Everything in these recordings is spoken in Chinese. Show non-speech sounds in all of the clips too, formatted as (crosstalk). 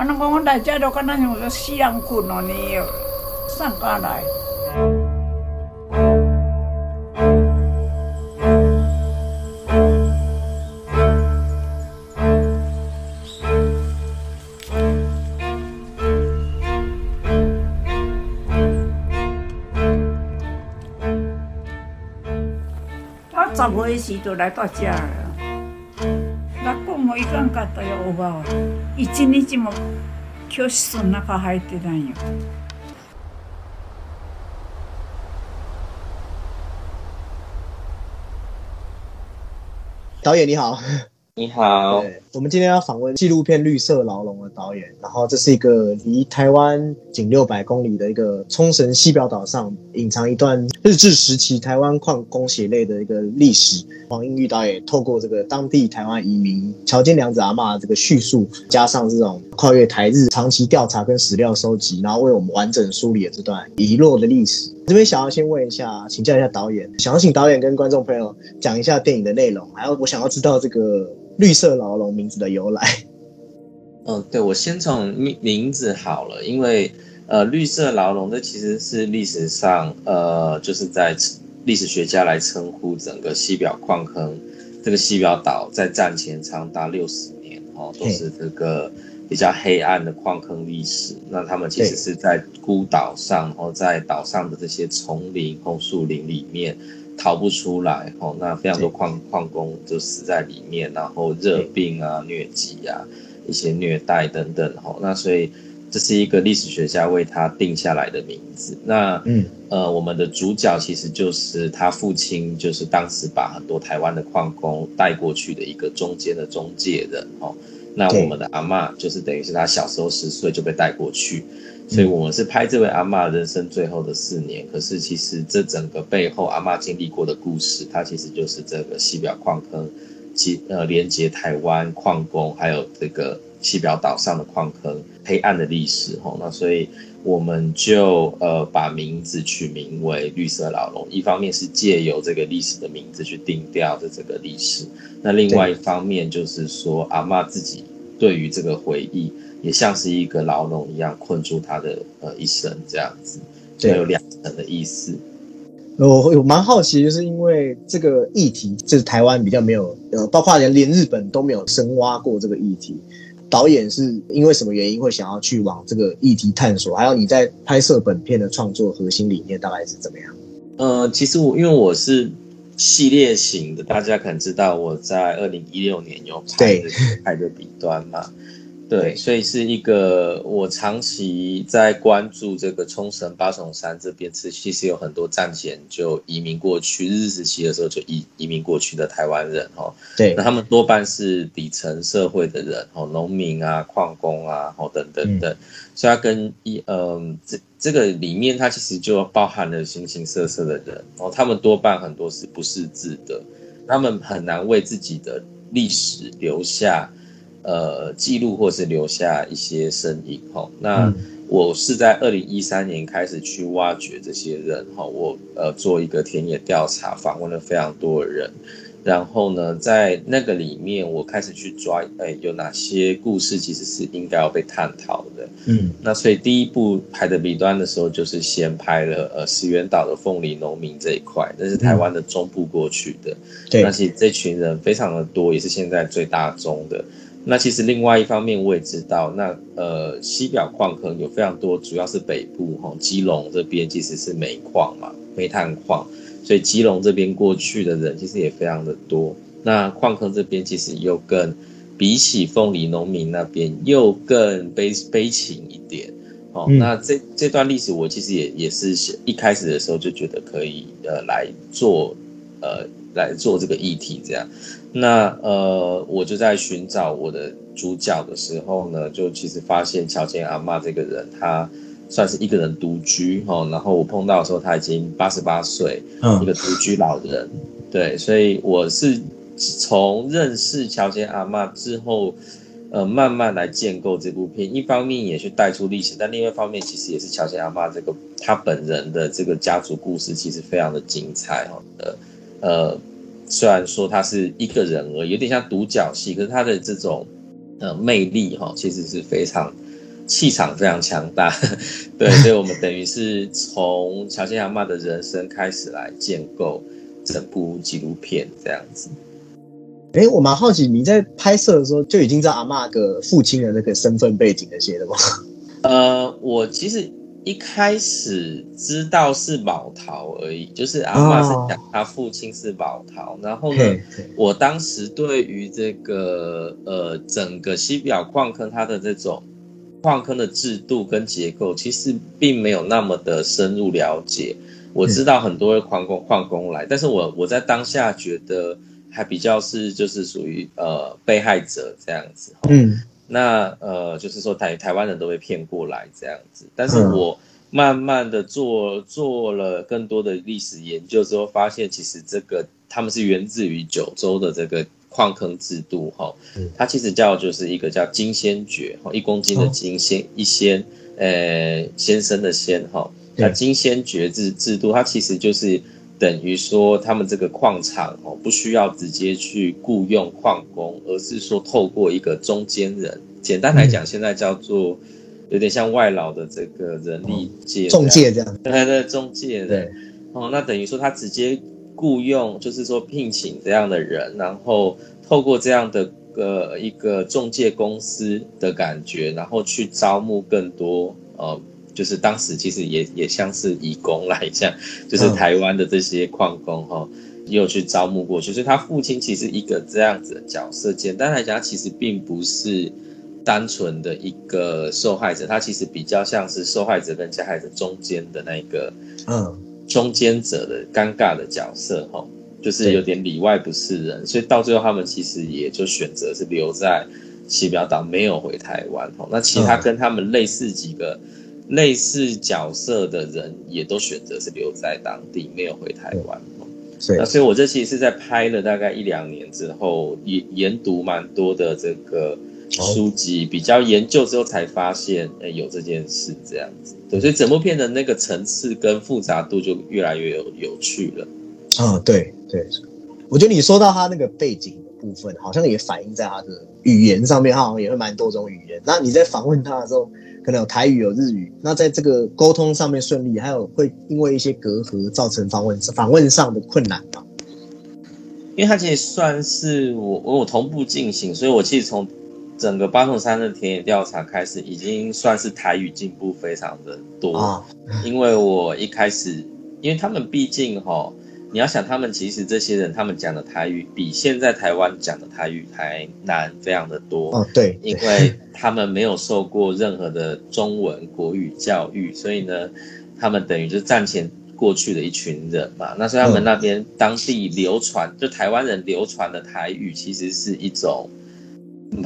可能讲我来遮就敢若像个死人困哦，呢，上家来。我十岁时就来到遮了。那讲我伊感觉到有学吧，一日も教室の中入ってたんよ。(laughs) 导演你好，你好，我们今天要访问纪录片《绿色牢笼》的导演，然后这是一个离台湾仅六百公里的一个冲绳西表岛上，隐藏一段日治时期台湾矿工血泪的一个历史。黄英玉导演透过这个当地台湾移民桥间良子阿妈这个叙述，加上这种跨越台日长期调查跟史料收集，然后为我们完整梳理了这段遗落的历史。这边想要先问一下，请教一下导演，想要请导演跟观众朋友讲一下电影的内容，还有我想要知道这个绿色牢笼名字的由来。嗯，对，我先从名名字好了，因为呃，绿色牢笼这其实是历史上呃，就是在历史学家来称呼整个西表矿坑，这个西表岛在战前长达六十年哦，都是这个比较黑暗的矿坑历史。那他们其实是在孤岛上，然后在岛上的这些丛林红树林里面逃不出来哦，那非常多矿矿工就死在里面，然后热病啊、疟疾啊、一些虐待等等哦，那所以。这是一个历史学家为他定下来的名字。那，嗯，呃，我们的主角其实就是他父亲，就是当时把很多台湾的矿工带过去的一个中间的中介人哦。那我们的阿妈就是等于是他小时候十岁就被带过去，所以我们是拍这位阿妈人生最后的四年。可是其实这整个背后阿妈经历过的故事，它其实就是这个西表矿坑，其呃连接台湾矿工还有这个。西表岛上的矿坑，黑暗的历史，吼，那所以我们就呃把名字取名为绿色牢笼，一方面是借由这个历史的名字去定调的这个历史，那另外一方面就是说阿妈自己对于这个回忆，也像是一个牢笼一样困住他的呃一生这样子，就有两层的意思。我我蛮好奇，就是因为这个议题，就是台湾比较没有，呃，包括连连日本都没有深挖过这个议题。导演是因为什么原因会想要去往这个议题探索？还有你在拍摄本片的创作核心理念大概是怎么样？呃，其实我因为我是系列型的，大家可能知道我在二零一六年有拍的《海的彼端》嘛。对，所以是一个我长期在关注这个冲绳八重山这边，是其实有很多战前就移民过去，日治时期的时候就移移民过去的台湾人哈。对，那他们多半是底层社会的人哦，农民啊、矿工啊，哦等等等，所以它跟一嗯这这个里面它其实就包含了形形色色的人哦，他们多半很多是不识字的，他们很难为自己的历史留下。呃，记录或是留下一些声音哈。那我是在二零一三年开始去挖掘这些人哈。我呃做一个田野调查，访问了非常多的人。然后呢，在那个里面，我开始去抓，哎，有哪些故事其实是应该要被探讨的。嗯，那所以第一部拍的笔端的时候，就是先拍了呃石原岛的凤梨农民这一块，那是台湾的中部过去的。对，那其实这群人非常的多，也是现在最大宗的。那其实另外一方面我也知道，那呃西表矿坑有非常多，主要是北部哈基隆这边其实是煤矿嘛，煤炭矿，所以基隆这边过去的人其实也非常的多。那矿坑这边其实又更比起凤梨农民那边又更悲悲情一点。哦，那这这段历史我其实也也是一开始的时候就觉得可以呃来做呃。来做这个议题，这样，那呃，我就在寻找我的主角的时候呢，就其实发现乔迁阿妈这个人，他算是一个人独居哈，然后我碰到的时候他已经八十八岁，一个独居老人，对，所以我是从认识乔迁阿妈之后，呃，慢慢来建构这部片，一方面也去带出历史，但另外一方面其实也是乔迁阿妈这个他本人的这个家族故事，其实非常的精彩哈呃。呃，虽然说他是一个人而已，有点像独角戏，可是他的这种呃魅力哈，其实是非常气场非常强大，(laughs) 对，所以我们等于是从乔迁阿嬷的人生开始来建构整部纪录片这样子。哎，我蛮好奇，你在拍摄的时候就已经知道阿嬷的父亲的那个身份背景那些的吗？(laughs) 呃，我其实。一开始知道是宝桃而已，就是阿妈是讲他父亲是宝桃，然后呢，我当时对于这个呃整个西表矿坑它的这种矿坑的制度跟结构，其实并没有那么的深入了解。我知道很多矿工矿工来，但是我我在当下觉得还比较是就是属于呃被害者这样子。嗯。那呃，就是说台台湾人都被骗过来这样子，但是我慢慢的做做了更多的历史研究之后，发现其实这个他们是源自于九州的这个矿坑制度哈，它其实叫就是一个叫金仙爵哈，一公斤的金仙一仙，呃先生的仙哈，那金仙爵制制度，它其实就是。等于说，他们这个矿场哦，不需要直接去雇佣矿工，而是说透过一个中间人，简单来讲，现在叫做有点像外劳的这个人力介中介这样，(laughs) 对对，中介对。哦，那等于说他直接雇佣，就是说聘请这样的人，然后透过这样的个一个中介公司的感觉，然后去招募更多呃。就是当时其实也也像是移工来讲，(laughs) 就是台湾的这些矿工哈，也有去招募过去。所以他父亲其实一个这样子的角色，简单来讲，其实并不是单纯的一个受害者，他其实比较像是受害者跟加害者中间的那个，嗯，中间者的尴尬的角色哈，就是有点里外不是人。所以到最后他们其实也就选择是留在西表岛，没有回台湾哈。那其他跟他们类似几个。类似角色的人也都选择是留在当地，没有回台湾。那所以，我这期是在拍了大概一两年之后，研研读蛮多的这个书籍，比较研究之后才发现，哎，有这件事这样子。对，所以整部片的那个层次跟复杂度就越来越有有趣了。嗯，对对，我觉得你说到他那个背景的部分，好像也反映在他的语言上面，他好像也会蛮多种语言。那你在访问他的时候？可能有台语有日语，那在这个沟通上面顺利，还有会因为一些隔阂造成访问访问上的困难吗？因为它其实算是我我同步进行，所以我其实从整个八重山的田野调查开始，已经算是台语进步非常的多啊。因为我一开始，因为他们毕竟哈。你要想，他们其实这些人，他们讲的台语比现在台湾讲的台语还难，非常的多。哦，对，因为他们没有受过任何的中文国语教育，所以呢，他们等于就是战前过去的一群人嘛。那所以他们那边当地流传，就台湾人流传的台语，其实是一种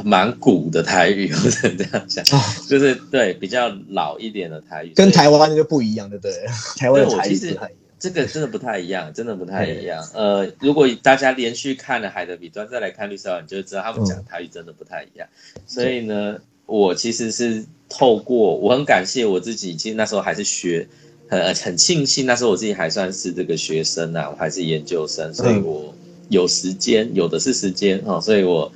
蛮古的台语，或者这样讲，就是对比较老一点的台语，跟台湾的就不一样，对不对？(laughs) 台湾的台语不太。这个真的不太一样，真的不太一样。呃，如果大家连续看了《海的彼端》，再来看《绿色》，你就知道他们讲台语真的不太一样。所以呢，我其实是透过，我很感谢我自己，其实那时候还是学，很很庆幸那时候我自己还算是这个学生啊，我还是研究生，所以我有时间，有的是时间哦，所以我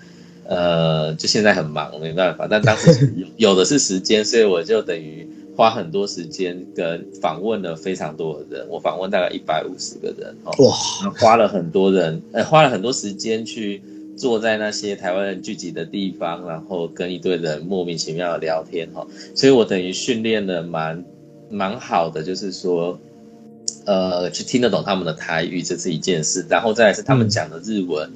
呃，就现在很忙，没办法。但当时有有的是时间，所以我就等于。花很多时间跟访问了非常多的人，我访问大概一百五十个人哦，哇，花了很多人，呃，花了很多时间去坐在那些台湾人聚集的地方，然后跟一堆人莫名其妙的聊天哈，所以我等于训练的蛮蛮好的，就是说，呃，去听得懂他们的台语，这是一件事，然后再来是他们讲的日文，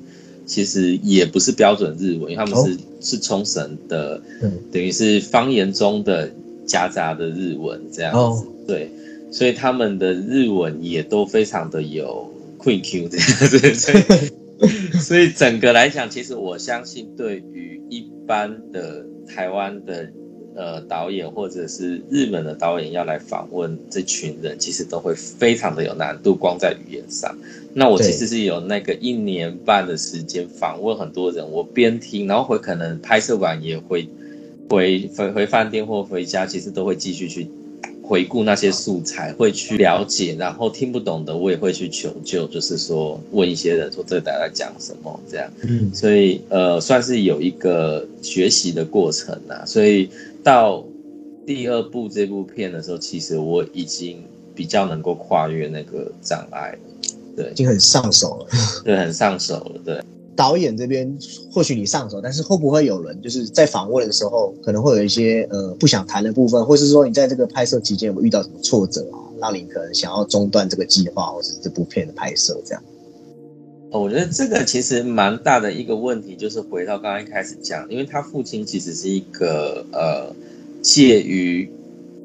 其实也不是标准日文，因为他们是是冲绳的，等于是方言中的。夹杂的日文这样子，对，所以他们的日文也都非常的有 quick Q 这样子，(laughs) 所以所以整个来讲，其实我相信对于一般的台湾的呃导演或者是日本的导演要来访问这群人，其实都会非常的有难度，光在语言上。那我其实是有那个一年半的时间访问很多人，我边听，然后会可能拍摄完也会。回回回饭店或回家，其实都会继续去回顾那些素材，会去了解，然后听不懂的我也会去求救，就是说问一些人说这大概讲什么这样。嗯，所以呃算是有一个学习的过程呐。所以到第二部这部片的时候，其实我已经比较能够跨越那个障碍了，对已，经很上手了。(laughs) 对，很上手了，对。导演这边或许你上手，但是会不会有人就是在访问的时候，可能会有一些呃不想谈的部分，或是说你在这个拍摄期间有有遇到什么挫折啊，让你可能想要中断这个计划或是这部片的拍摄这样？我觉得这个其实蛮大的一个问题，就是回到刚刚一开始讲，因为他父亲其实是一个呃介于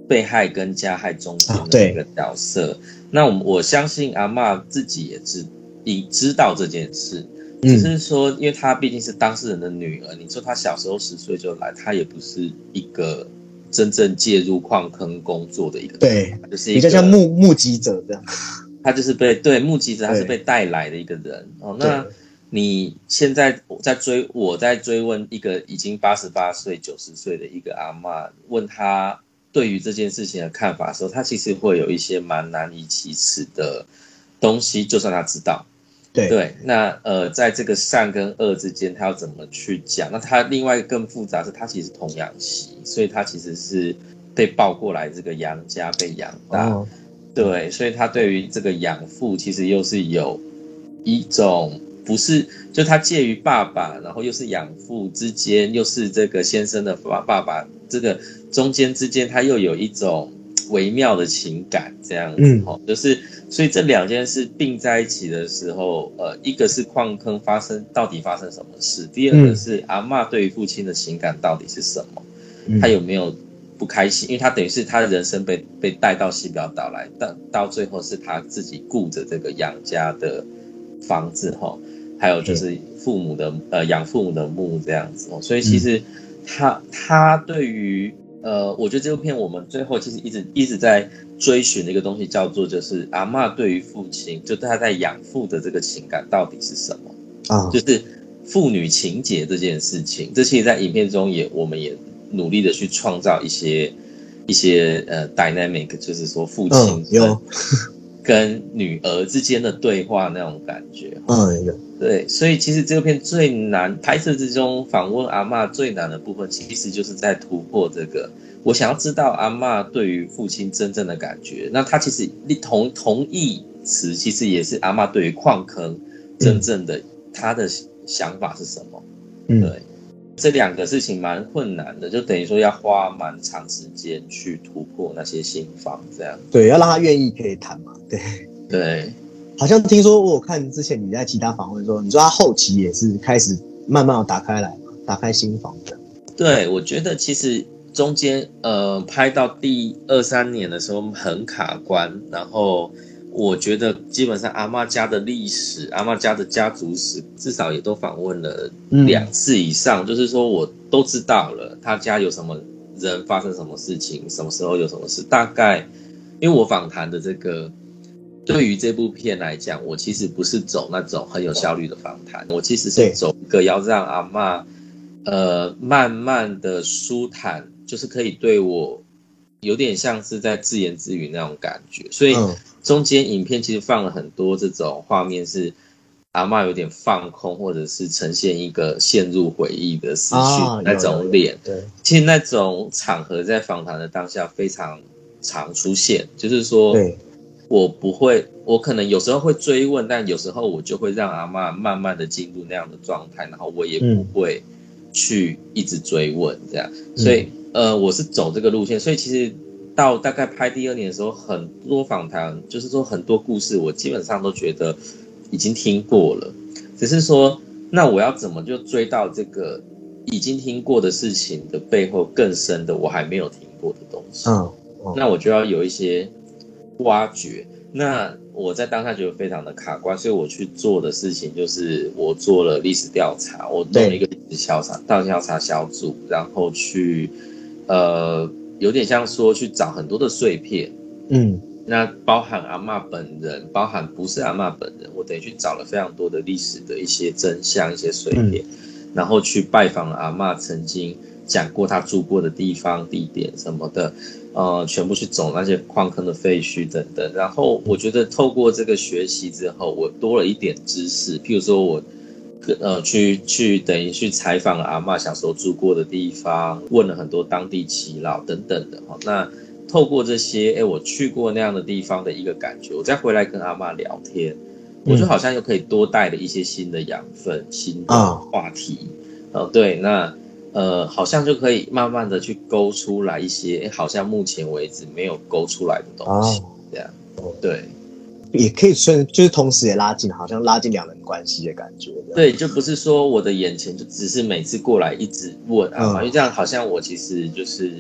被害跟加害中间的一个角色。那我我相信阿嬷自己也知已知道这件事，只嗯，是说，因为她毕竟是当事人的女儿，你说她小时候十岁就来，她也不是一个真正介入矿坑工作的一个，对，就是一个像目目击者这样。他就是被对目击者，他是被带来的一个人哦。那你现在我在追，我在追问一个已经八十八岁、九十岁的一个阿嬷，问他对于这件事情的看法的时候，他其实会有一些蛮难以启齿的东西，就算他知道。对对，那呃，在这个善跟恶之间，他要怎么去讲？那他另外更复杂是，他其实童养媳，所以他其实是被抱过来这个杨家被养大。哦，对，所以他对于这个养父其实又是有一种不是，就他介于爸爸，然后又是养父之间，又是这个先生的爸爸爸，这个中间之间，他又有一种微妙的情感，这样子嗯哦，就是所以这两件事并在一起的时候，呃，一个是矿坑发生到底发生什么事，第二个嗯是阿嬷对于父亲的情感到底是什么。嗯。他有没有不开心？因为他等于是他的人生被被带到西表岛来，但到最后是他自己顾着这个养家的房子哈，还有就是父母的呃养父母的墓这样子哦，所以其实他他对于呃，我觉得这部片我们最后其实一直一直在追寻的一个东西叫做就是阿嬷对于父亲，就他在养父的这个情感到底是什么？啊，就是父女情结这件事情，这其实，在影片中也我们也努力的去创造一些一些呃 dynamic，就是说父亲嗯，跟女儿之间的对话那种感觉。嗯，有，对，所以其实这个片最难拍摄之中，访问阿嬷最难的部分，其实就是在突破这个。我想要知道阿嬷对于父亲真正的感觉。那他其实同同义词，其实也是阿妈对于矿坑真正的、他的想法是什么。嗯，对，这两个事情蛮困难的，就等于说要花蛮长时间去突破那些心房，这样。对，要让他愿意可以谈嘛，对。对，好像听说我有看之前你在其他访问说，你说他后期也是开始慢慢地打开来嘛，打开心房的。对，我觉得其实中间呃拍到第二三年的时候很卡关，然后我觉得基本上阿妈家的历史、阿妈家的家族史，至少也都访问了嗯两次以上，就是说我都知道了他家有什么人发生什么事情，什么时候有什么事，大概因为我访谈的这个。对于这部片来讲，我其实不是走那种很有效率的访谈，我其实是走一个要让阿嬷呃，慢慢的舒坦，就是可以对我有点像是在自言自语那种感觉。所以嗯中间影片其实放了很多这种画面，是阿嬷有点放空，或者是呈现一个陷入回忆的思绪、啊，那种脸。对，其实那种场合在访谈的当下非常常出现，就是说，对，我不会，我可能有时候会追问，但有时候我就会让阿妈慢慢的进入那样的状态，然后我也不嗯。会去一直追问这样，所以、呃，我是走这个路线，所以其实到大概拍第二年的时候，很多访谈就是说很多故事，我基本上都觉得已经听过了，只是说那我要怎么就追到这个已经听过的事情的背后更深的我还没有听过的东西，嗯，那我就要有一些挖掘。那我在当下觉得非常的卡关，所以我去做的事情就是我做了历史调查，我弄了一个历史调查到调查小组，然后去呃有点像说去找很多的碎片，嗯。那包含阿嬷本人，包含不是阿嬷本人，我等于去找了非常多的历史的一些真相、一些碎片，然后去拜访了阿嬷曾经讲过他住过的地方、地点什么的，呃，全部去走那些矿坑的废墟等等。然后我觉得透过这个学习之后，我多了一点知识，譬如说我呃，去去等于去采访阿嬷小时候住过的地方，问了很多当地耆老等等的哈。那透过这些，哎，我去过那样的地方的一个感觉，我再回来跟阿嬷聊天，我就好像又可以多带了一些新的养分、新的话题。哦，对，那呃，好像就可以慢慢的去勾出来一些，好像目前为止没有勾出来的东西，这样。对。也可以算，就是同时也拉近，好像拉近两人关系的感觉。对，就不是说我的眼前就只是每次过来一直问啊，因为这样好像我其实就是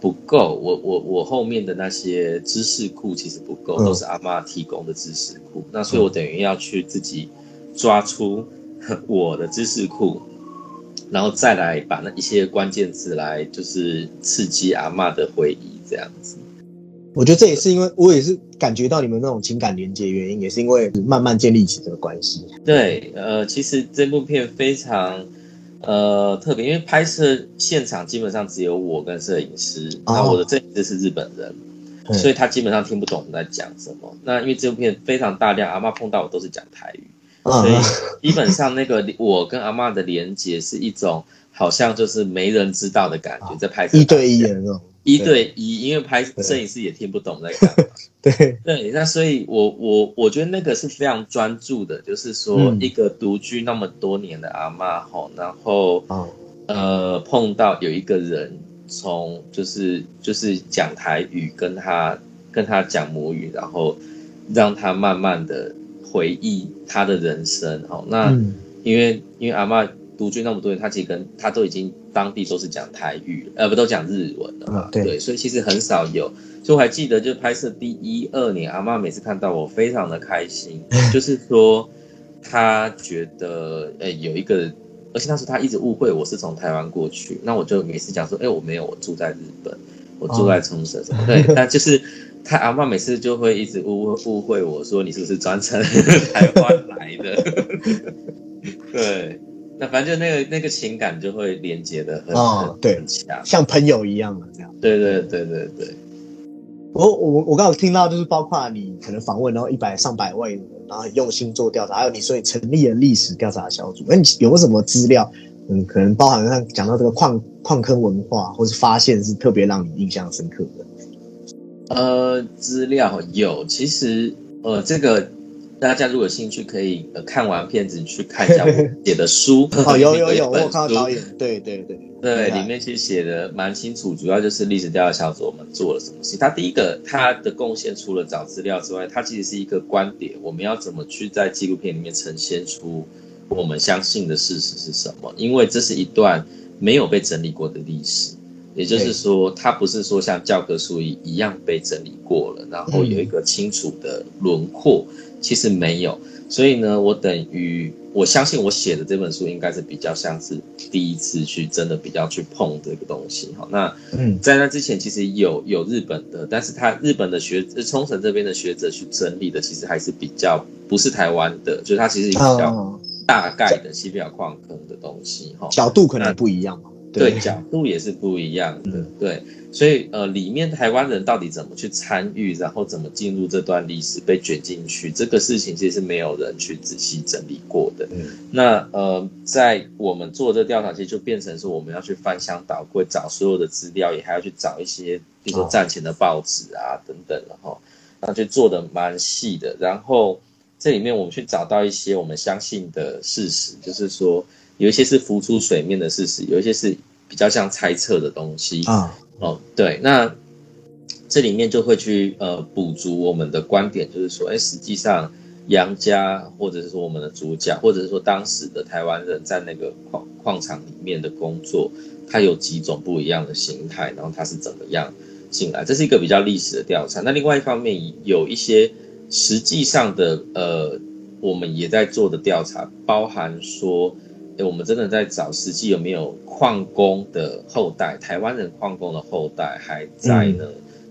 不够，我我我后面的那些知识库其实不够，都是阿妈提供的知识库。那所以我等于要去自己抓出 (laughs) 我的知识库，然后再来把那一些关键词来就是刺激阿妈的回忆，这样子。我觉得这也是因为我也是感觉到你们那种情感连接原因，也是因为慢慢建立起这个关系。对，呃，其实这部片非常呃特别，因为拍摄现场基本上只有我跟摄影师，那我的摄影师是日本人，所以他基本上听不懂我们在讲什么。那因为这部片非常大量，阿妈碰到我都是讲台语，所以基本上那个我跟阿妈的连接是一种好像就是没人知道的感觉，在拍摄一对一的那种。一对一，因为拍摄影师也听不懂在干嘛。对。对，那所以，我我我觉得那个是非常专注的，就是说一个独居那么多年的阿妈吼，然后呃碰到有一个人从就是就是讲台语跟他跟他讲母语，然后让他慢慢的回忆他的人生吼。那因为因为阿妈。独居那么多年，他其实跟他都已经当地都是讲台语，呃，不都讲日文的嘛？对，所以其实很少有。所以我还记得，就拍摄第一二年，阿妈每次看到我，非常的开心，(laughs) 就是说他觉得，哎，有一个，而且当时他一直误会我是从台湾过去，那我就每次讲说，哎，我没有，我住在日本，我住在冲绳什么？对，那就是他阿妈每次就会一直误误会我说，你是不是专程 (laughs) 台湾来的？对。那反正就那个那个情感就会连接的很很强，像朋友一样的这样。对对对对对。我我我刚好听到就是包括你可能访问然后一百上百位，然后很用心做调查，还有你说你成立了历史调查小组。那你有什么资料？嗯，可能包含像讲到这个矿矿坑文化，或是发现是特别让你印象深刻的。呃，资料有，其实呃这个。大家如果有兴趣，可以呃看完片子去看一下我写的书。(laughs) (laughs) 哦，有有有，我看到导演，对对对对，里面其实写的蛮清楚，主要就是历史调查小组我们做了什么事。他第一个他的贡献除了找资料之外，他其实是一个观点，我们要怎么去在纪录片里面呈现出我们相信的事实是什么？因为这是一段没有被整理过的历史。也就是说，它不是说像教科书一一样被整理过了，然后有一个清楚的轮廓，其实没有。所以呢，我等于我相信我写的这本书应该是比较像是第一次去真的比较去碰这个东西。哈，那嗯，在那之前其实有有日本的，但是他日本的学冲绳这边的学者去整理的，其实还是比较不是台湾的，就是它其实比较大概的西表矿坑的东西。哈，角度可能不一样嘛。对角度也是不一样的，对，所以呃，里面台湾人到底怎么去参与，然后怎么进入这段历史被卷进去，这个事情其实是没有人去仔细整理过的。嗯那呃，在我们做这调查，其实就变成是我们要去翻箱倒柜找所有的资料，也还要去找一些，比如说战前的报纸啊等等，然后那就做的蛮细的。然后这里面我们去找到一些我们相信的事实，就是说。有一些是浮出水面的事实，有一些是比较像猜测的东西啊。哦，对，那这里面就会去呃补足我们的观点，就是说，哎，实际上杨家或者是说我们的主角，或者是说当时的台湾人在那个矿矿场里面的工作，它有几种不一样的形态，然后它是怎么样进来，这是一个比较历史的调查。那另外一方面，有一些实际上的呃，我们也在做的调查，包含说。我们真的在找，实际有没有矿工的后代，台湾人矿工的后代还在呢？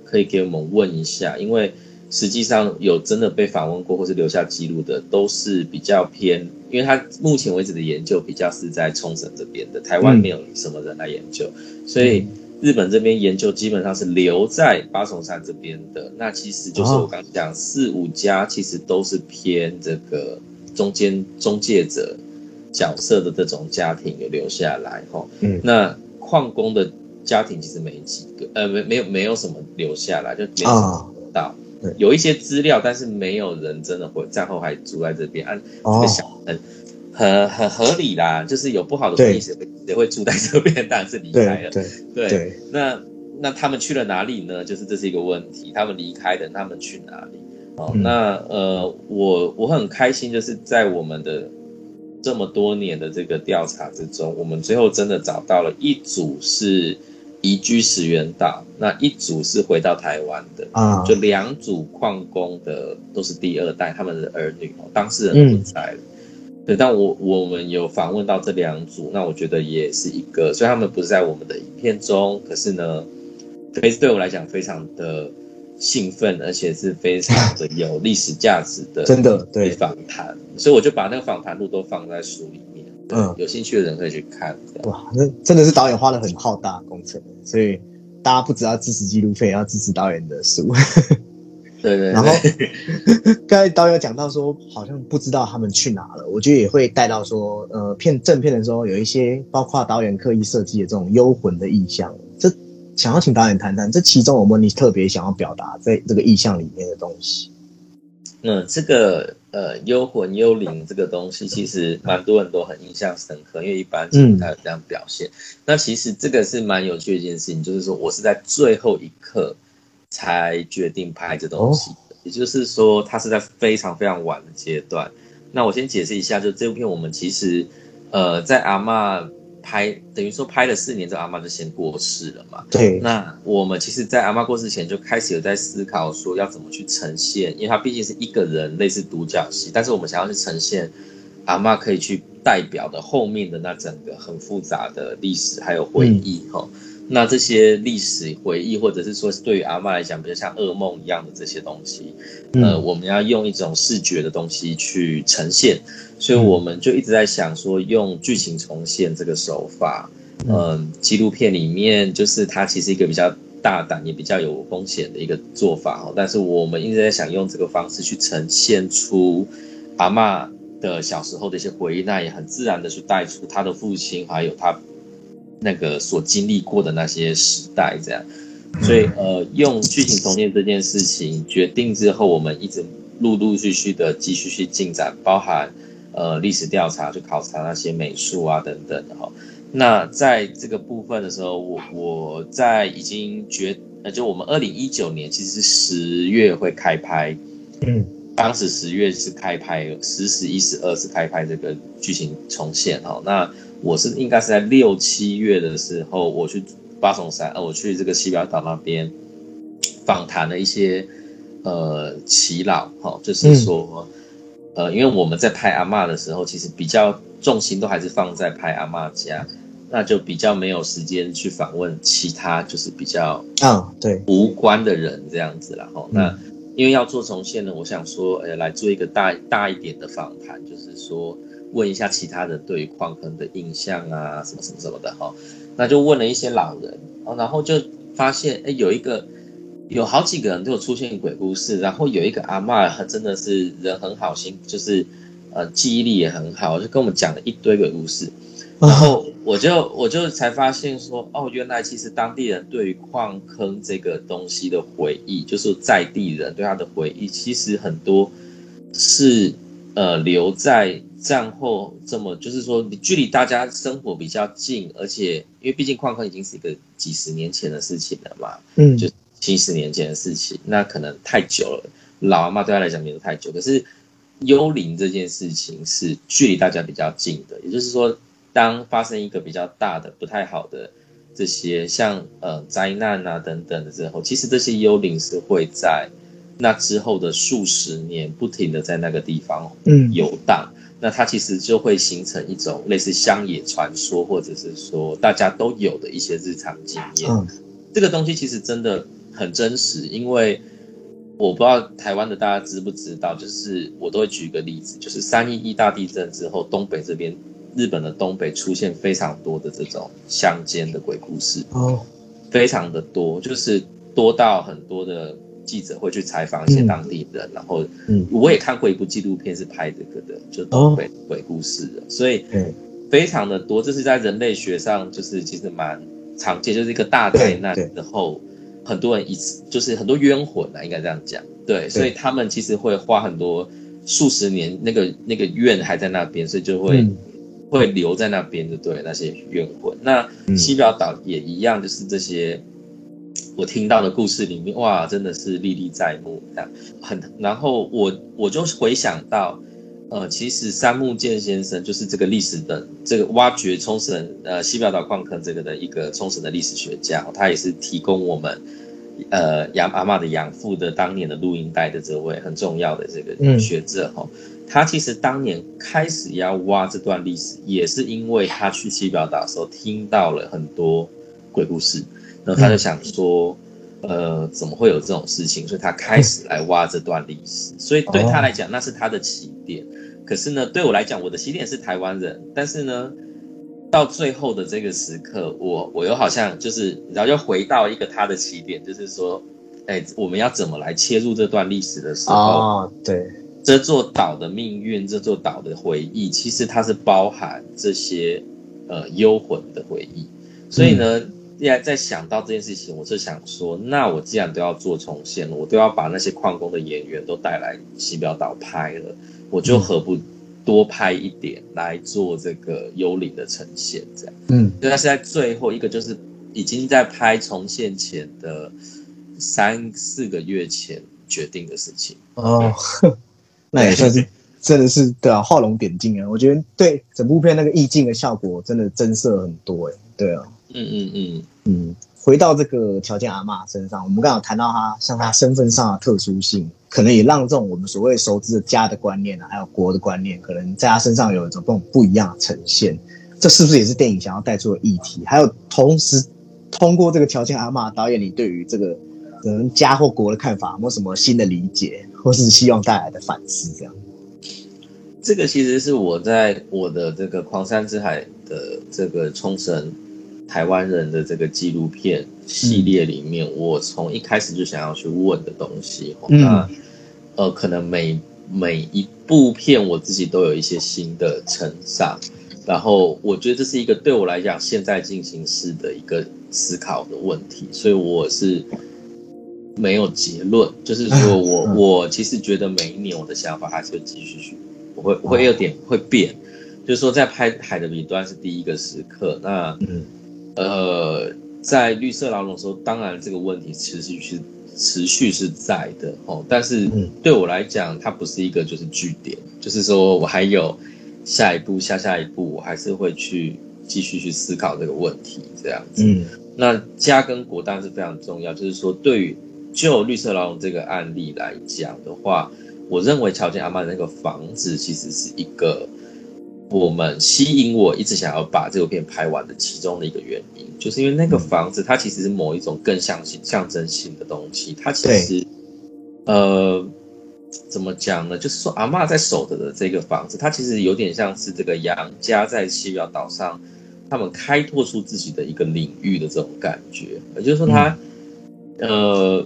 可以给我们问一下，因为实际上有真的被访问过或是留下记录的，都是比较偏，因为他目前为止的研究比较是在冲绳这边的，台湾没有什么人来研究，所以日本这边研究基本上是留在八重山这边的。那其实就是我刚讲四五家，其实都是偏这个中间中介者。角色的这种家庭有留下来哈。嗯那矿工的家庭其实没几个，呃，没没有没有什么留下来，就没有什么啊，到对。有一些资料，但是没有人真的会战后还住在这边。按这哦个想很很很合理啦，就是有不好的对回忆，谁会住在这边？当然是离开了。对对对，对，那那他们去了哪里呢？就是这是一个问题，他们离开的，他们去哪里？哦，嗯那呃，我我很开心，就是在我们的这么多年的这个调查之中，我们最后真的找到了一组是移居石原岛，那一组是回到台湾的，啊，就两组矿工的都是第二代，他们的儿女哦，当事人都不在了。对，但我我们有访问到这两组，那我觉得也是一个，虽然他们不是在我们的影片中，可是呢，非对我来讲非常的兴奋，而且是非常的有历史价值的真的对。访谈，所以我就把那个访谈录都放在书里面，嗯。有兴趣的人可以去看。哇，那真的是导演花了很浩大的工程，所以大家不只要支持纪录片，也要支持导演的书。对对 (laughs) 然后对，(laughs) 刚才导演讲到说，好像不知道他们去哪了，我觉得也会带到说，呃，片正片的时候有一些包括导演刻意设计的这种幽魂的意象，这想要请导演谈谈，这其中有没有你特别想要表达在这个意象里面的东西？嗯，这个呃幽魂幽灵这个东西，其实蛮多人都很印象深刻，因为一般其实他有这样表现。那其实这个是蛮有趣的一件事情，就是说我是在最后一刻才决定拍这东西的，也就是说它是在非常非常晚的阶段。那我先解释一下，就这部片我们其实呃在阿嬷拍，等于说拍了四年，之后阿嬷就先过世了嘛。对，那我们其实，在阿妈过世前就开始有在思考说要怎么去呈现，因为她毕竟是一个人类似独角戏，但是我们想要去呈现阿妈可以去代表的后面的那整个很复杂的历史还有回忆哈、那这些历史回忆，或者是说对于阿妈来讲，比较像噩梦一样的这些东西，呃，嗯。我们要用一种视觉的东西去呈现，所以我们就一直在想说，用剧情重现这个手法，嗯，纪录片里面就是它其实一个比较大胆也比较有风险的一个做法哦，但是我们一直在想用这个方式去呈现出阿嬷的小时候的一些回忆，那也很自然的去带出他的父亲还有他那个所经历过的那些时代，这样，所以呃，用剧情重建这件事情决定之后，我们一直陆陆续续的继续去进展，包含呃历史调查，去考察那些美术啊等等的哈。那在这个部分的时候，我我在已经决呃，就我们二零一九年其实十月会开拍，嗯当时十月是开拍，十、十一、十二是开拍这个剧情重现哈。那我是应该是在六七月的时候，我去八重山，呃，我去这个西表岛那边访谈了一些呃耆老哈，就是说、呃，因为我们在拍阿嬷的时候，其实比较重心都还是放在拍阿嬷家，那就比较没有时间去访问其他就是比较啊，对，无关的人这样子啦。哈、那因为要做重现呢，我想说，呃，来做一个大大一点的访谈，就是说问一下其他人对于矿坑的印象啊，什么什么什么的哈、那就问了一些老人，哦，然后就发现，哎，有一个有好几个人都有出现鬼故事，然后有一个阿嬷，她真的是人很好心，就是呃记忆力也很好，就跟我们讲了一堆鬼故事。然后我就我就才发现说，哦，原来其实当地人对于矿坑这个东西的回忆，就是在地人对他的回忆，其实很多是呃留在战后这么，就是说你距离大家生活比较近，而且因为毕竟矿坑已经是一个几十年前的事情了嘛，嗯就七十年前的事情，那可能太久了，老阿妈对他来讲没有太久。可是幽灵这件事情是距离大家比较近的，也就是说，当发生一个比较大的、不太好的这些像呃灾难啊等等的之后，其实这些幽灵是会在那之后的数十年不停的在那个地方嗯游荡。那它其实就会形成一种类似乡野传说，或者是说大家都有的一些日常经验。嗯这个东西其实真的很真实，因为我不知道台湾的大家知不知道，就是我都会举一个例子，就是三一一大地震之后，东北这边日本的东北出现非常多的这种乡间的鬼故事，哦非常的多，就是多到很多的记者会去采访一些当地人，然后嗯。我也看过一部纪录片是拍这个的，就东北鬼故事的，所以对。非常的多，这是在人类学上就是其实蛮常见，就是一个大灾难对。之后，很多人一次就是很多冤魂啊，应该这样讲，对，所以他们其实会花很多数十年，那个那个怨还在那边，所以就会。嗯。会留在那边，就对那些冤魂。那嗯。西表岛也一样，就是这些我听到的故事里面，哇，真的是历历在目，这样很。然后我我就回想到，呃，其实山木健先生就是这个历史的这个挖掘冲绳呃西表岛矿坑这个的一个冲绳的历史学家，他也是提供我们。呃，杨阿嬷的养父的当年的录音带的这位很重要的这个嗯学者哈、他其实当年开始要挖这段历史，也是因为他去西表岛的时候听到了很多鬼故事，然后他就想说，呃，怎么会有这种事情？所以他开始来挖这段历史。所以对他来讲，那是他的起点。可是呢，对我来讲，我的起点是台湾人，但是呢，到最后的这个时刻，我我又好像就是，然后又回到一个他的起点，就是说，哎，我们要怎么来切入这段历史的时候？哦，对，这座岛的命运，这座岛的回忆，其实它是包含这些呃幽魂的回忆。所以呢，在在想到这件事情，我是想说，那我既然都要做重现了，我都要把那些矿工的演员都带来西表岛拍了，我就何不多拍一点来做这个幽灵的呈现？这样，嗯所以它是在最后一个，就是已经在拍重现前的三四个月前决定的事情。哦，(laughs) 那也算是真的是对啊，画龙点睛啊！我觉得对整部片那个意境的效果真的增色很多哎，对啊，嗯嗯嗯。嗯，回到这个条件阿嬷身上，我们刚好谈到她像她身份上的特殊性，可能也让这种我们所谓熟知的家的观念啊，还有国的观念，可能在她身上有一种这种不一样的呈现。这是不是也是电影想要带出的议题？还有同时通过这个条件阿嬷导演，你对于这个可能家或国的看法，有没有什么新的理解，或是希望带来的反思？这样，这个其实是我在我的这个《狂山之海》的这个冲绳台湾人的这个纪录片系列里面，我从一开始就想要去问的东西。那呃，可能每每一部片我自己都有一些新的成长，然后我觉得这是一个对我来讲现在进行式的一个思考的问题，所以我是没有结论，就是说我嗯我其实觉得每一年我的想法还是会继续去，我会我会有点会变，就是说在拍《海的彼端》是第一个时刻，那嗯呃，在绿色牢笼的时候，当然这个问题持续是持续是在的哦，但是嗯对我来讲，它不是一个就是据点，就是说我还有下一步、下下一步，我还是会去继续去思考这个问题，这样子。嗯那家跟国当然是非常重要，就是说对于就绿色牢笼这个案例来讲的话，我认为乔建阿妈的那个房子其实是一个我们吸引我一直想要把这部片拍完的其中的一个原因，就是因为那个房子它其实是某一种更象性象征性的东西，它其实呃怎么讲呢？就是说阿嬷在守着的这个房子，它其实有点像是这个杨家在西表岛上。他们开拓出自己的一个领域的这种感觉，也就是说它，呃，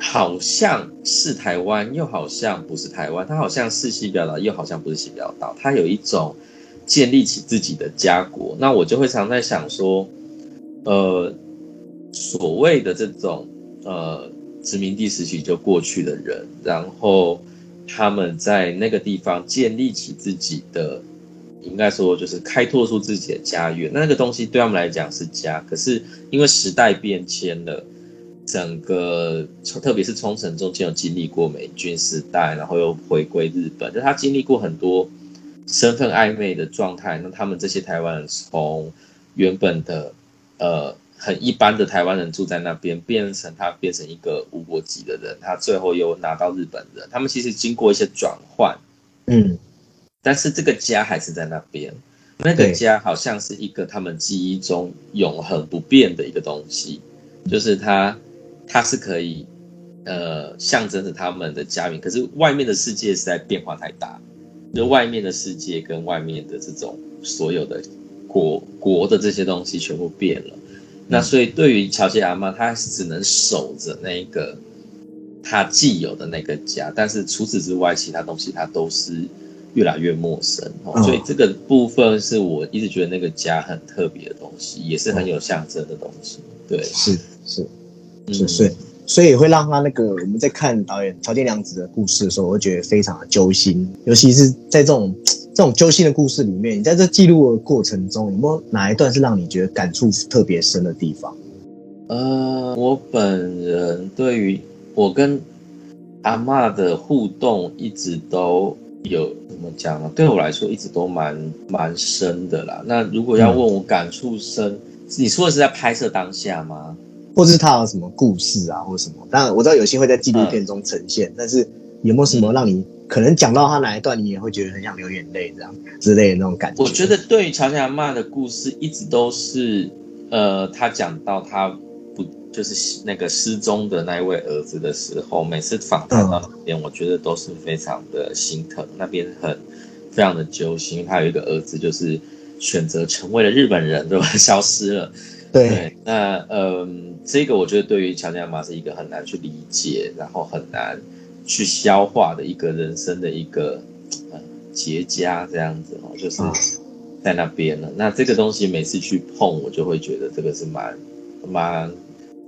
好像是台湾，又好像不是台湾，它好像是西表岛，又好像不是西表岛，它有一种建立起自己的家国。那我就会常在想说，呃，所谓的这种呃殖民地时期就过去的人，然后他们在那个地方建立起自己的。应该说就是开拓出自己的家园，那个东西对他们来讲是家。可是因为时代变迁了，整个特别是冲绳中间有经历过美军时代，然后又回归日本，就他经历过很多身份暧昧的状态。那他们这些台湾人从原本的呃很一般的台湾人住在那边，变成他变成一个无国籍的人，他最后又拿到日本人。他们其实经过一些转换，嗯。但是这个家还是在那边，那个家好像是一个他们记忆中永恒不变的一个东西，就是他他是可以，呃，象征着他们的家园。可是外面的世界实在变化太大，就外面的世界跟外面的这种所有的国国的这些东西全部变了。那所以对于乔西阿妈，她只能守着那个她既有的那个家，但是除此之外，其他东西她都是越来越陌生。所以这个部分是我一直觉得那个家很特别的东西，也是很有象征的东西。对，是是嗯是，所以所以会让他那个我们在看导演桥田良子的故事的时候，我会觉得非常的揪心，尤其是在这种 (tsk) 这种揪心的故事里面，你在这记录的过程中，有没有哪一段是让你觉得感触特别深的地方？呃，我本人对于我跟阿嬷的互动一直都有怎么讲呢？对我来说一直都蛮蛮深的啦。那如果要问我感触深，你说的是在拍摄当下吗？或是他有什么故事啊，或什么？当然我知道有些会在纪录片中呈现，但是有没有什么让你可能讲到他哪一段，你也会觉得很想流眼泪这样之类的那种感觉？我觉得对于乔乔阿嬷的故事，一直都是呃，他讲到他不就是那个失踪的那一位儿子的时候，每次访谈到那边，我觉得都是非常的心疼，那边很非常的揪心，他有一个儿子就是选择成为了日本人，对吧？(laughs) 消失了。对，对，那嗯，这个我觉得对于乔乔阿嬷是一个很难去理解，然后很难去消化的一个人生的一个呃结痂这样子哦，就是啊在那边了。那这个东西每次去碰，我就会觉得这个是蛮蛮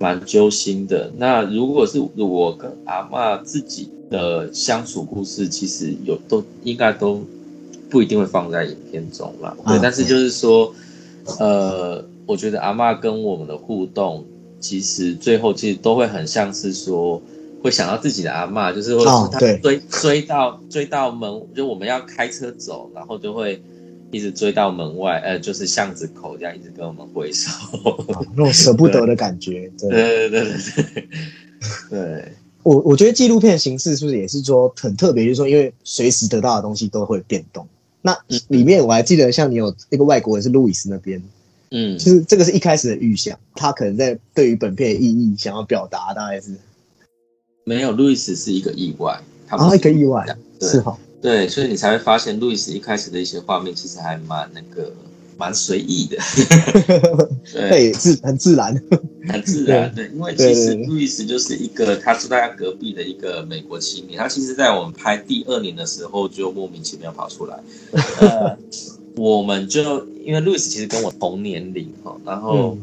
蛮揪心的。那如果是我跟阿嬷自己的相处故事，其实有都应该都不一定会放在影片中了。对，啊但是就是说，呃，我觉得阿嬷跟我们的互动，其实最后其实都会很像是说。会想到自己的阿嬷，就是会他追追到追到门，就我们要开车走，然后就会一直追到门外，呃，就是巷子口这样一直跟我们挥手。啊那种舍不得的感觉，(laughs) 对。对对对对对对，我我觉得纪录片形式是不是也是说很特别，就是说因为随时得到的东西都会变动。那嗯里面我还记得，像你有一个外国人是路易斯那边，嗯，就是这个是一开始的预想，他可能在对于本片的意义想要表达，大概是。没有，路易斯是一个意外，他不啊是一个意外，是哈，对，所以你才会发现路易斯一开始的一些画面其实还蛮那个蛮随意的，(laughs) 对，自很自然，很自然，(laughs) 对，因为其实路易斯就是一个他住在他隔壁的一个美国青年，他其实在我们拍第二年的时候就莫名其妙跑出来，呃，(laughs) 我们就因为 Louis 其实跟我同年龄哈，然后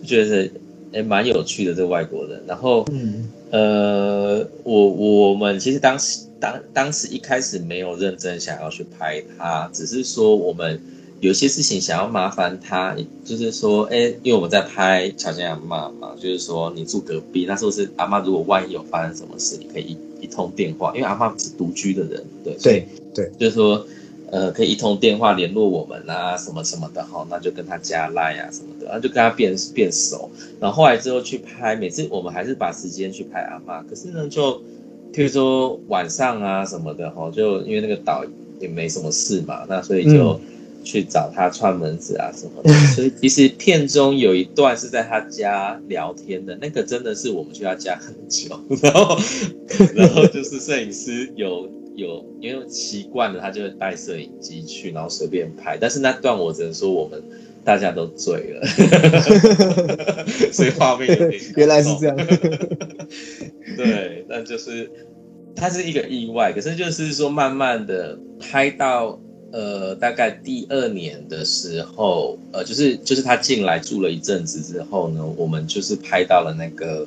就觉得也蛮有趣的这个外国人，然后嗯。呃，我我们其实当时当当时一开始没有认真想要去拍他，只是说我们有些事情想要麻烦他，就是说，哎，因为我们在拍乔家阿妈嘛，就是说你住隔壁，那时候是阿妈，如果万一有发生什么事，你可以一一通电话，因为阿妈是独居的人，对，对对。就是说。呃，可以一通电话联络我们啊，什么什么的哈，那就跟他加赖啊什么的，然后就跟他变变熟。然后后来之后去拍，每次我们还是把时间去拍阿妈，可是呢，就譬如说晚上啊什么的哈，就因为那个岛也没什么事嘛，那所以就去找他串门子啊什么的。(laughs) 所以其实片中有一段是在他家聊天的，那个真的是我们去他家很久，然后然后就是摄影师有。有，因为习惯了，他就会带摄影机去，然后随便拍。但是那段我只能说，我们大家都醉了，(laughs) 所以画面有点原来是这样。(laughs) 对，那就是它是一个意外，可是就是说，慢慢的拍到呃大概第二年的时候，呃，就是就是他进来住了一阵子之后呢，我们就是拍到了那个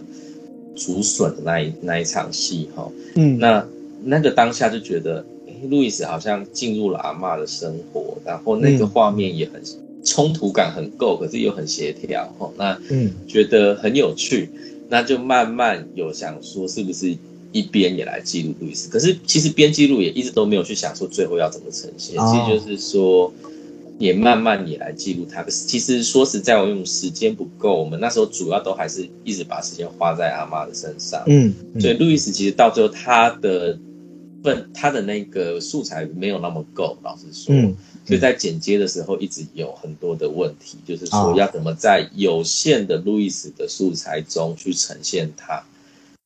竹笋的那一那一场戏哈。嗯，那那个当下就觉得，诶路易斯好像进入了阿嬷的生活，然后那个嗯画面也很冲突感很够，可是又很协调哦。那嗯觉得很有趣，那就慢慢有想说是不是一边也来记录路易斯，可是其实边记录也一直都没有去想说最后要怎么呈现，哦其实就是说。也慢慢也来记录他，可是其实说实在，我用时间不够，我们那时候主要都还是一直把时间花在阿妈的身上，嗯，所以路易斯其实到最后他的份他的那个素材没有那么够，老实说，嗯所以在剪接的时候一直有很多的问题，就是说哦要怎么在有限的路易斯的素材中去呈现它。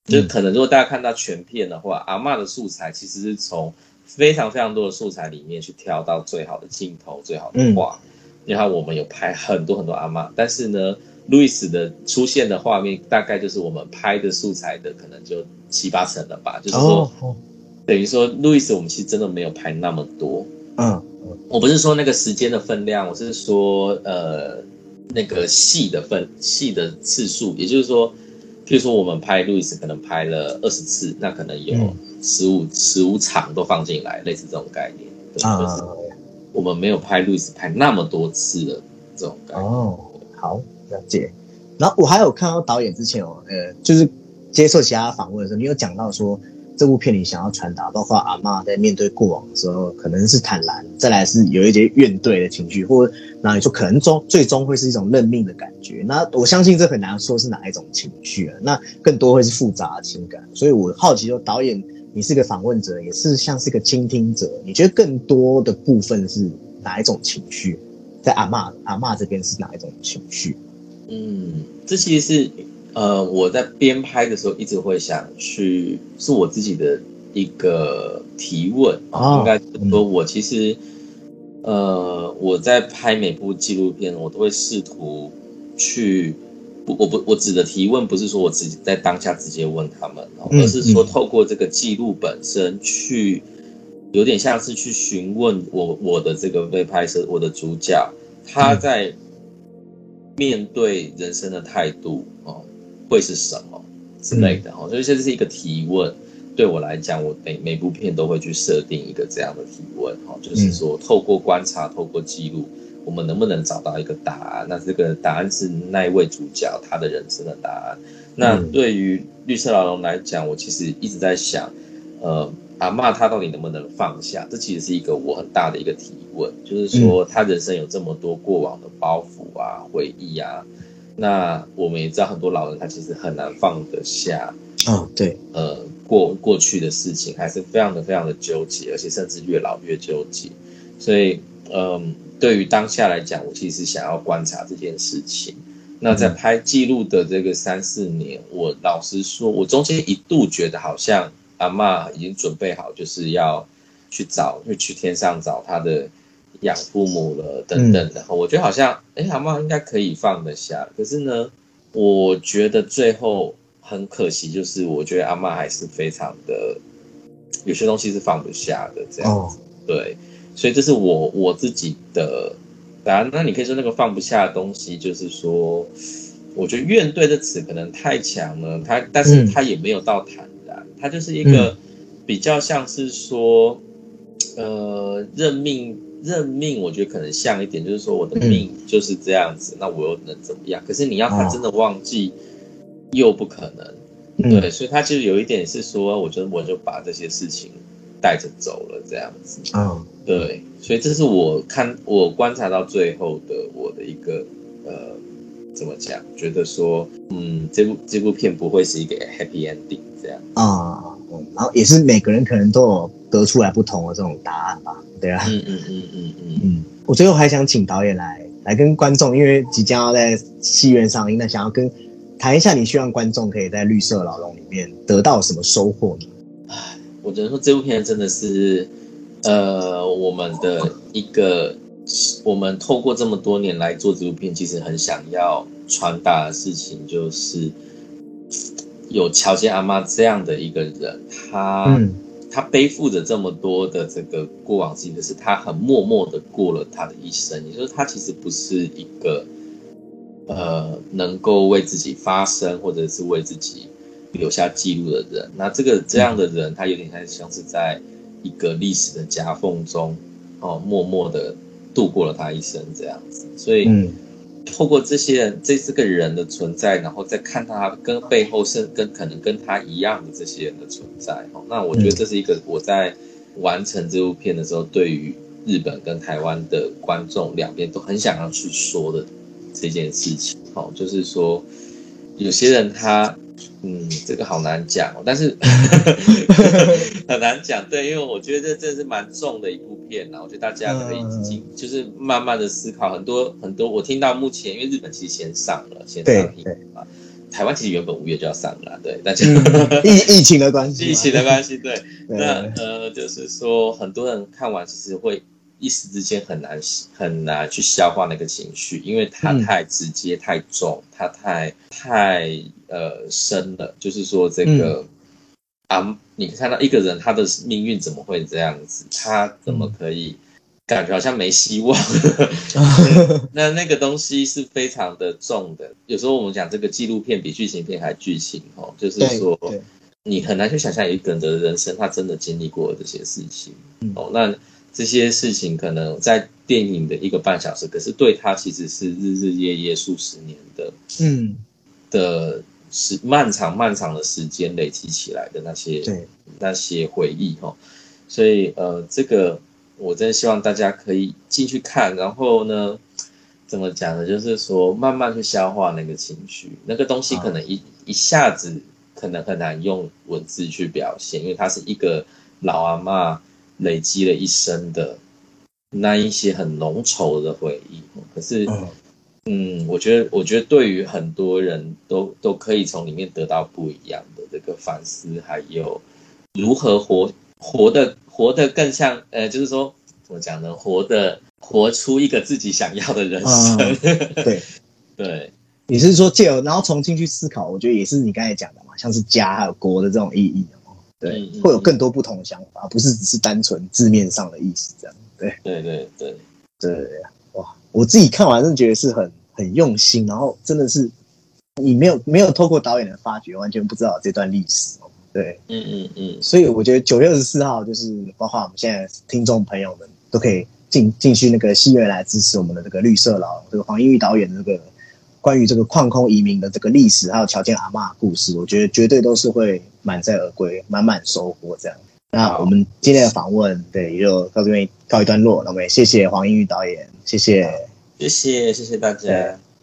就可能如果大家看到全片的话，阿嬷的素材其实是从非常非常多的素材里面去挑到最好的镜头、最好的画。因为我们有拍很多很多阿嬷，但是呢，路易斯的出现的画面，大概就是我们拍的素材的可能就七八成了吧。就是说，哦，等于说路易斯我们其实真的没有拍那么多。嗯我不是说那个时间的分量，我是说呃那个戏的分戏的次数，也就是说，譬如说我们拍路易斯可能拍了二十次，那可能有嗯十五十五场都放进来，类似这种概念。对，就是啊，我们没有拍路易斯拍那么多次的这种概念。哦，好了解。然后我还有看到导演之前哦，呃，就是接受其他访问的时候，你有讲到说这部片里想要传达，包括阿嬷在面对过往的时候，可能是坦然，再来是有一些怨怼的情绪，或者然后你说可能终最终会是一种认命的感觉。那我相信这很难说是哪一种情绪啊，那更多会是复杂的情感。所以我好奇说，导演你是个访问者，也是像是个倾听者，你觉得更多的部分是哪一种情绪？在阿嬷阿嬷这边是哪一种情绪？嗯，这其实是呃我在编拍的时候一直会想去，是我自己的一个提问哦应该是说我其实呃我在拍每部纪录片，我都会试图去。不，我不，我指的提问不是说我自己在当下直接问他们，而是说嗯透过这个记录本身去，有点像是去询问我我的这个被拍摄我的主角，他嗯在面对人生的态度哦，会是什么之类的哦，所以这是一个提问。对我来讲，我每每部片都会去设定一个这样的提问哦，就是说透过观察，透过记录，我们能不能找到一个答案？那这个答案是那一位主角他的人生的答案。那嗯对于绿色牢笼来讲，我其实一直在想，呃，阿嬷她到底能不能放下？这其实是一个我很大的一个提问，就是说他人生有这么多过往的包袱啊、回忆啊。那我们也知道，很多老人他其实很难放得下，哦，对，呃，过过去的事情，还是非常的非常的纠结，而且甚至越老越纠结。所以，嗯，对于当下来讲，我其实想要观察这件事情。那在拍记录的这个三四年，我老实说，我中间一度觉得好像阿嬷已经准备好，就是要去找，去去天上找她的养父母了，等等的。我觉得好像，哎，阿妈应该可以放得下。可是呢，我觉得最后很可惜，就是我觉得阿妈还是非常的，有些东西是放不下的，这样哦，对，所以这是我我自己的答案。那你可以说那个放不下的东西，就是说，我觉得怨对的词可能太强了，他但是嗯它也没有到坦然，他就是一个比较像是说，呃，认命。认命，我觉得可能像一点，就是说我的命就是这样子，那我又能怎么样？可是你要他真的忘记，又不可能。嗯对，所以他其实有一点是说，我觉得我就把这些事情带着走了，这样子。嗯对，所以这是我看我观察到最后的我的一个呃，怎么讲？觉得说，嗯，这部这部片不会是一个 happy ending 这样。啊，嗯然后也是每个人可能都有得出来不同的这种答案吧，对啊，嗯嗯嗯嗯嗯。嗯，我最后还想请导演来来跟观众，因为即将要在戏院上映，那想要跟谈一下，你希望观众可以在绿色牢笼里面得到什么收获呢？我只能说这部片真的是，呃，我们的一个，我们透过这么多年来做这部片，其实很想要传达的事情，就是有乔杰阿妈这样的一个人，他、嗯他背负着这么多的这个过往经历，可是他很默默的过了他的一生，也就是他其实不是一个，呃，能够为自己发声或者是为自己留下记录的人。那这个这样的人，他有点像像是在一个历史的夹缝中，哦，默默的度过了他一生这样子。所以，嗯透过这些人，这这个人的存在，然后再看他跟背后是跟可能跟他一样的这些人的存在。哦，那我觉得这是一个我在完成这部片的时候，对于日本跟台湾的观众两边都很想要去说的这件事情。哦，就是说有些人他。嗯，这个好难讲哦，但是 (laughs) (laughs) 很难讲。对，因为我觉得这这是蛮重的一部片啦，我觉得大家可以嗯。经就是慢慢的思考很多很多。我听到目前，因为日本其实先上了，先上映对。嘛，台湾其实原本五月就要上了，对，但是、嗯，疫疫情的关系，疫情的关系，对，(laughs) 对。那呃，就是说很多人看完其实会一时之间很难很难去消化那个情绪，因为它嗯。太直接、太重，它太太呃深了。就是说这个、啊，你看到一个人他的命运怎么会这样子？他怎么可以感觉好像没希望？(laughs) 那那个东西是非常的重的。有时候我们讲这个纪录片比剧情片还剧情哦，就是说，你很难去想象有一个人的人生，他真的经历过这些事情。嗯哦，那这些事情可能在电影的一个半小时，可是对他其实是日日夜夜数十年的嗯，的时漫长漫长的时间累积起来的那些对，那些回忆哈、哦，所以呃，这个我真的希望大家可以进去看，然后呢，怎么讲呢？就是说慢慢去消化那个情绪，那个东西可能一、一下子可能很难用文字去表现，因为它是一个老阿妈累积了一生的那一些很浓稠的回忆，可是。嗯嗯，我觉得，我觉得对于很多人都都可以从里面得到不一样的这个反思，还有如何活活的活得更像，呃，就是说怎么讲呢？活的活出一个自己想要的人生。(laughs) 对。对，你是说借由然后重新去思考，我觉得也是你刚才讲的嘛，像是家还有国的这种意义哦，对，嗯嗯会有更多不同的想法，不是只是单纯字面上的意思这样。对对对对，对，哇，我自己看完真的觉得是很很用心，然后真的是你没有没有透过导演的发掘，完全不知道这段历史哦。对，嗯嗯嗯，所以我觉得九月二十四号就是包括我们现在听众朋友们都可以进进去那个戏院来支持我们的这个绿色佬，这个黄英玉导演的这个关于这个矿空移民的这个历史，还有乔建阿嬷的故事，我觉得绝对都是会满载而归，满满收获这样。那我们今天的访问，对，也就到这边告一段落。那我们也谢谢黄英玉导演，谢谢。谢谢谢谢大家。